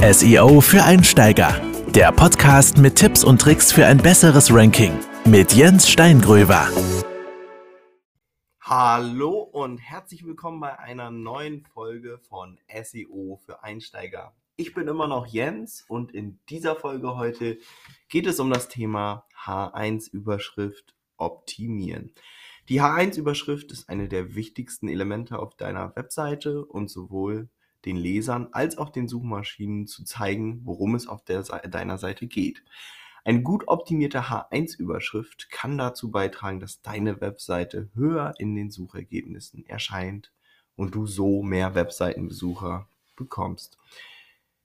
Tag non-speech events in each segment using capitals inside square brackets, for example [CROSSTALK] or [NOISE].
SEO für Einsteiger. Der Podcast mit Tipps und Tricks für ein besseres Ranking mit Jens Steingröver. Hallo und herzlich willkommen bei einer neuen Folge von SEO für Einsteiger. Ich bin immer noch Jens und in dieser Folge heute geht es um das Thema H1-Überschrift optimieren. Die H1-Überschrift ist eine der wichtigsten Elemente auf deiner Webseite und sowohl den Lesern als auch den Suchmaschinen zu zeigen, worum es auf der deiner Seite geht. Eine gut optimierte H1-Überschrift kann dazu beitragen, dass deine Webseite höher in den Suchergebnissen erscheint und du so mehr Webseitenbesucher bekommst.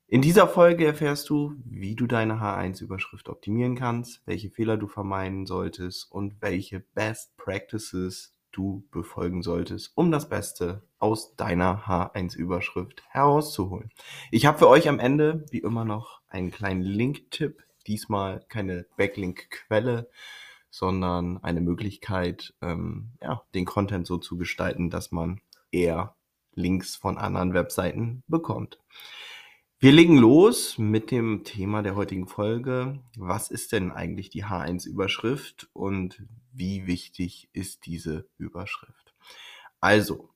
In dieser Folge erfährst du, wie du deine H1-Überschrift optimieren kannst, welche Fehler du vermeiden solltest und welche Best Practices du befolgen solltest, um das Beste aus deiner H1-Überschrift herauszuholen. Ich habe für euch am Ende, wie immer noch, einen kleinen Link-Tipp. Diesmal keine Backlink-Quelle, sondern eine Möglichkeit, ähm, ja, den Content so zu gestalten, dass man eher Links von anderen Webseiten bekommt. Wir legen los mit dem Thema der heutigen Folge. Was ist denn eigentlich die H1-Überschrift und wie wichtig ist diese Überschrift? Also,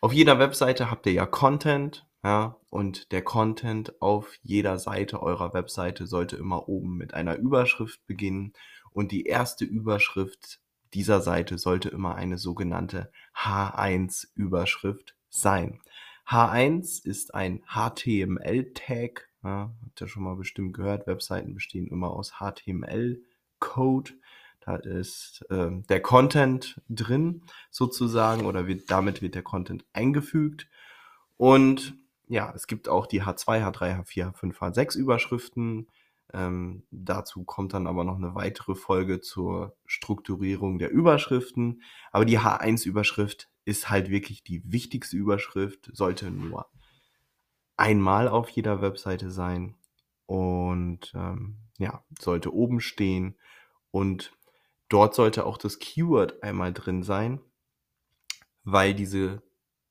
auf jeder Webseite habt ihr ja Content, ja, und der Content auf jeder Seite eurer Webseite sollte immer oben mit einer Überschrift beginnen und die erste Überschrift dieser Seite sollte immer eine sogenannte H1-Überschrift sein. H1 ist ein HTML-Tag. Ja, habt ihr schon mal bestimmt gehört, Webseiten bestehen immer aus HTML-Code. Da ist äh, der Content drin sozusagen oder wird, damit wird der Content eingefügt. Und ja, es gibt auch die H2, H3, H4, H5, H6 Überschriften. Ähm, dazu kommt dann aber noch eine weitere Folge zur Strukturierung der Überschriften. Aber die H1-Überschrift ist halt wirklich die wichtigste Überschrift, sollte nur einmal auf jeder Webseite sein. Und ähm, ja, sollte oben stehen. Und dort sollte auch das Keyword einmal drin sein, weil diese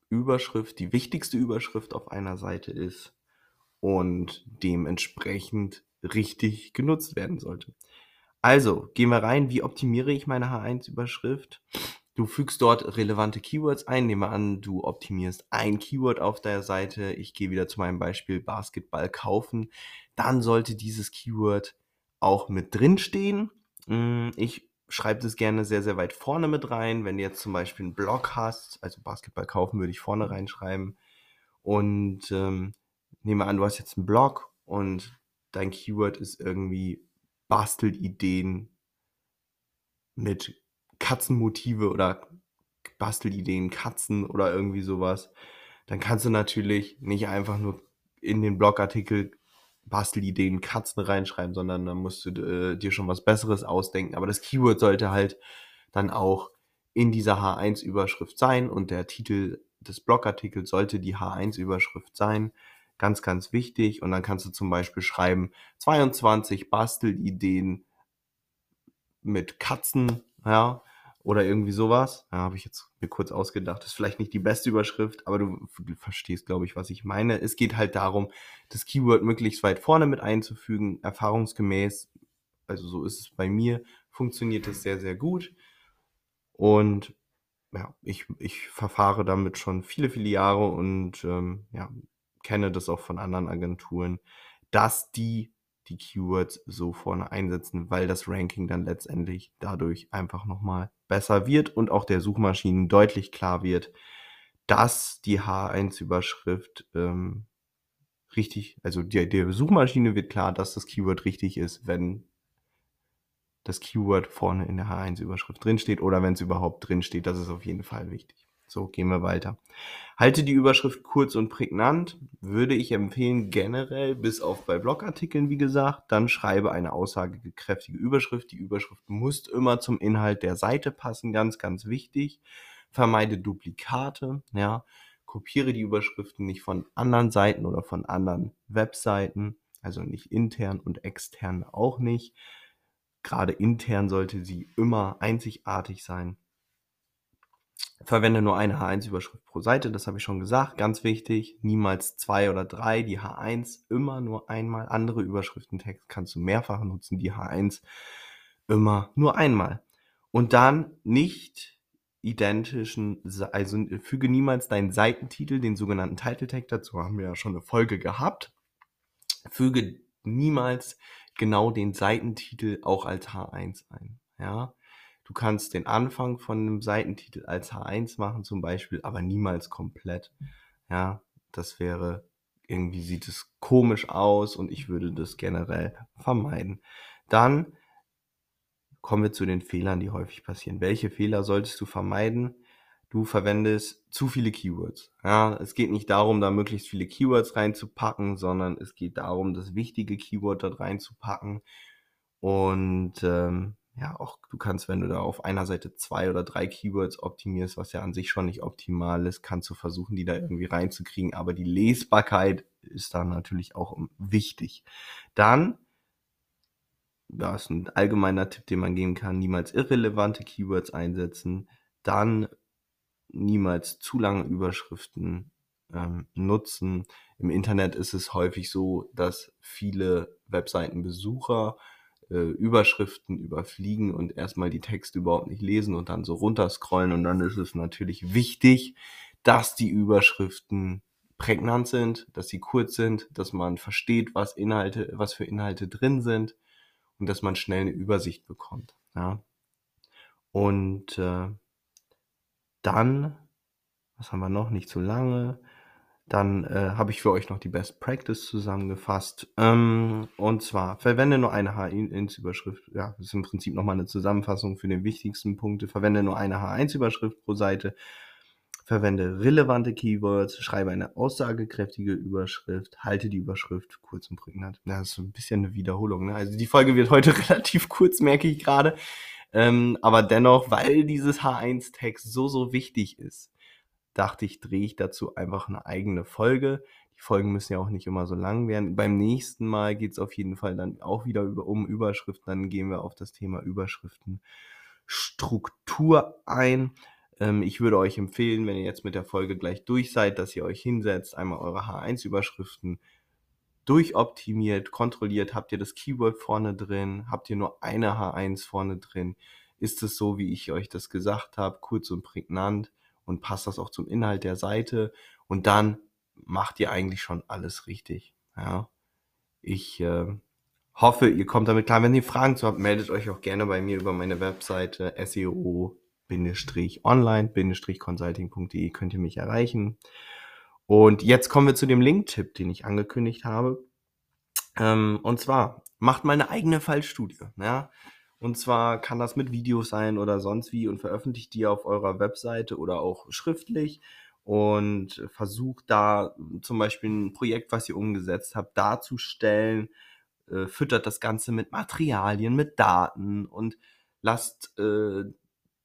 Überschrift die wichtigste Überschrift auf einer Seite ist und dementsprechend richtig genutzt werden sollte. Also, gehen wir rein, wie optimiere ich meine H1-Überschrift? Du fügst dort relevante Keywords ein. Nehme an, du optimierst ein Keyword auf der Seite. Ich gehe wieder zu meinem Beispiel Basketball kaufen. Dann sollte dieses Keyword auch mit drin stehen. Hm, ich schreibe das gerne sehr, sehr weit vorne mit rein. Wenn du jetzt zum Beispiel einen Blog hast, also Basketball kaufen, würde ich vorne reinschreiben. Und ähm, nehme an, du hast jetzt einen Blog und dein Keyword ist irgendwie Bastelideen mit Katzenmotive oder Bastelideen, Katzen oder irgendwie sowas, dann kannst du natürlich nicht einfach nur in den Blogartikel Bastelideen Katzen reinschreiben, sondern dann musst du äh, dir schon was Besseres ausdenken. Aber das Keyword sollte halt dann auch in dieser H1-Überschrift sein und der Titel des Blogartikels sollte die H1-Überschrift sein. Ganz, ganz wichtig. Und dann kannst du zum Beispiel schreiben 22 Bastelideen mit Katzen, ja, oder irgendwie sowas. Ja, habe ich jetzt mir kurz ausgedacht. Das ist vielleicht nicht die beste Überschrift, aber du, verstehst, glaube ich, was ich meine. Es geht halt darum, das Keyword möglichst weit vorne mit einzufügen, erfahrungsgemäß. Also so ist es bei mir, funktioniert das sehr, sehr gut. Und ja, ich, ich verfahre damit schon viele, viele Jahre und ähm, ja, kenne das auch von anderen Agenturen, dass die die Keywords so vorne einsetzen, weil das Ranking dann letztendlich dadurch einfach nochmal besser wird und auch der Suchmaschinen deutlich klar wird, dass die H1-Überschrift ähm, richtig, also der, der Suchmaschine wird klar, dass das Keyword richtig ist, wenn das Keyword vorne in der H1-Überschrift drinsteht oder wenn es überhaupt drinsteht. Das ist auf jeden Fall wichtig. So, gehen wir weiter. Halte die Überschrift kurz und prägnant. Würde ich empfehlen, generell, bis auf bei Blogartikeln, wie gesagt, dann schreibe eine aussagekräftige Überschrift. Die Überschrift muss immer zum Inhalt der Seite passen, ganz, ganz wichtig. Vermeide Duplikate, ja. Kopiere die Überschriften nicht von anderen Seiten oder von anderen Webseiten, also nicht intern und extern auch nicht. Gerade intern sollte sie immer einzigartig sein Verwende nur eine H1-Überschrift pro Seite, das habe ich schon gesagt, ganz wichtig. Niemals zwei oder drei, die H1 immer nur einmal. Andere Überschriftentext kannst du mehrfach nutzen, die H1 immer nur einmal. Und dann nicht identischen, also füge niemals deinen Seitentitel, den sogenannten Title Tag, dazu haben wir ja schon eine Folge gehabt. Füge niemals genau den Seitentitel auch als H1 ein. Ja, du kannst den Anfang von einem Seitentitel als H1 machen zum Beispiel, aber niemals komplett. Ja, das wäre irgendwie sieht es komisch aus und ich würde das generell vermeiden. Dann kommen wir zu den Fehlern, die häufig passieren. Welche Fehler solltest du vermeiden? Du verwendest zu viele Keywords. Ja, es geht nicht darum, da möglichst viele Keywords reinzupacken, sondern es geht darum, das wichtige Keyword dort reinzupacken. Und ähm, ja, auch du kannst, wenn du da auf einer Seite zwei oder drei Keywords optimierst, was ja an sich schon nicht optimal ist, kannst du versuchen, die da irgendwie reinzukriegen. Aber die Lesbarkeit ist da natürlich auch wichtig. Dann ja, ist ein allgemeiner Tipp, den man geben kann, niemals irrelevante Keywords einsetzen, dann niemals zu lange Überschriften ähm, nutzen. Im Internet ist es häufig so, dass viele Webseitenbesucher äh, Überschriften überfliegen und erstmal die Texte überhaupt nicht lesen und dann so runterscrollen und dann ist es natürlich wichtig, dass die Überschriften prägnant sind, dass sie kurz sind, dass man versteht, was Inhalte, was für Inhalte drin sind und dass man schnell eine Übersicht bekommt. Ja. Und äh, dann, was haben wir noch? Nicht zu lange. Dann äh, habe ich für euch noch die Best Practice zusammengefasst. Ähm, und zwar, verwende nur eine H1-Überschrift. Ja, das ist im Prinzip nochmal eine Zusammenfassung für den wichtigsten Punkte. Verwende nur eine H1-Überschrift pro Seite. Verwende relevante Keywords, schreibe eine aussagekräftige Überschrift, halte die Überschrift kurz und prägnant. Ja, das ist so ein bisschen eine Wiederholung. Ne? Also die Folge wird heute [LAUGHS] relativ kurz, merke ich gerade. Ähm, aber dennoch, weil dieses H1-Text so, so wichtig ist, dachte ich, drehe ich dazu einfach eine eigene Folge. Die Folgen müssen ja auch nicht immer so lang werden. Beim nächsten Mal geht es auf jeden Fall dann auch wieder um Überschriften. Dann gehen wir auf das Thema Überschriftenstruktur ein. Ähm, ich würde euch empfehlen, wenn ihr jetzt mit der Folge gleich durch seid, dass ihr euch hinsetzt, einmal eure H1-Überschriften durchoptimiert, kontrolliert, habt ihr das Keyword vorne drin, habt ihr nur eine H1 vorne drin, ist es so, wie ich euch das gesagt habe, kurz und prägnant und passt das auch zum Inhalt der Seite und dann macht ihr eigentlich schon alles richtig. Ja. Ich äh, hoffe, ihr kommt damit klar. Wenn ihr Fragen zu habt, meldet euch auch gerne bei mir über meine Webseite SEO online-consulting.de könnt ihr mich erreichen. Und jetzt kommen wir zu dem Link-Tipp, den ich angekündigt habe. Ähm, und zwar, macht mal eine eigene Fallstudie. Ja? Und zwar kann das mit Videos sein oder sonst wie und veröffentlicht die auf eurer Webseite oder auch schriftlich und versucht da zum Beispiel ein Projekt, was ihr umgesetzt habt, darzustellen, äh, füttert das Ganze mit Materialien, mit Daten und lasst äh,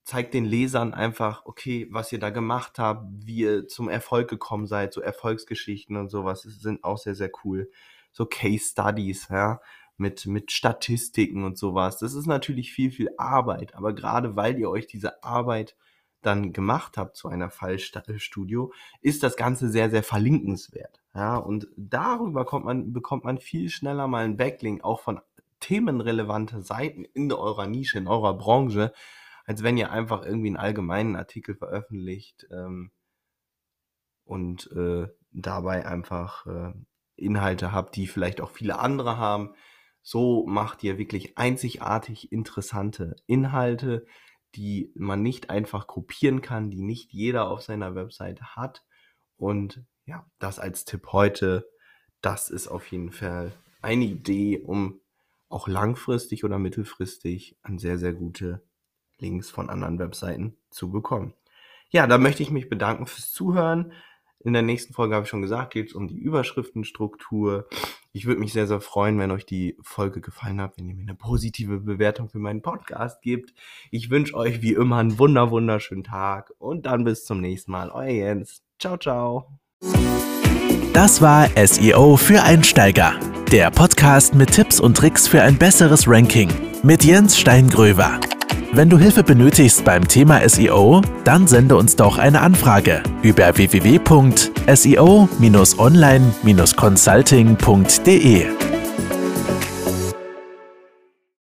zeigt den Lesern einfach, okay, was ihr da gemacht habt, wie ihr zum Erfolg gekommen seid, so Erfolgsgeschichten und sowas sind auch sehr, sehr cool. So Case Studies, ja, mit, mit Statistiken und sowas. Das ist natürlich viel, viel Arbeit, aber gerade weil ihr euch diese Arbeit dann gemacht habt zu einer Fallstudio, ist das Ganze sehr, sehr verlinkenswert. Ja, und darüber kommt man, bekommt man viel schneller mal einen Backlink, auch von themenrelevante Seiten in eurer Nische, in eurer Branche, als wenn ihr einfach irgendwie einen allgemeinen Artikel veröffentlicht ähm, und äh, dabei einfach äh, Inhalte habt, die vielleicht auch viele andere haben. So macht ihr wirklich einzigartig interessante Inhalte, die man nicht einfach kopieren kann, die nicht jeder auf seiner Website hat. Und ja, das als Tipp heute, das ist auf jeden Fall eine Idee, um auch langfristig oder mittelfristig an sehr, sehr gute Links von anderen Webseiten zu bekommen. Ja, da möchte ich mich bedanken fürs Zuhören. In der nächsten Folge habe ich schon gesagt, geht es um die Überschriftenstruktur. Ich würde mich sehr, sehr freuen, wenn euch die Folge gefallen hat, wenn ihr mir eine positive Bewertung für meinen Podcast gebt. Ich wünsche euch wie immer einen wunder, wunderschönen Tag und dann bis zum nächsten Mal. Euer Jens. Ciao, ciao. Das war SEO für Einsteiger. Der Podcast mit Tipps und Tricks für ein besseres Ranking mit Jens Steingröver. Wenn du Hilfe benötigst beim Thema SEO, dann sende uns doch eine Anfrage über www.seo-online-consulting.de.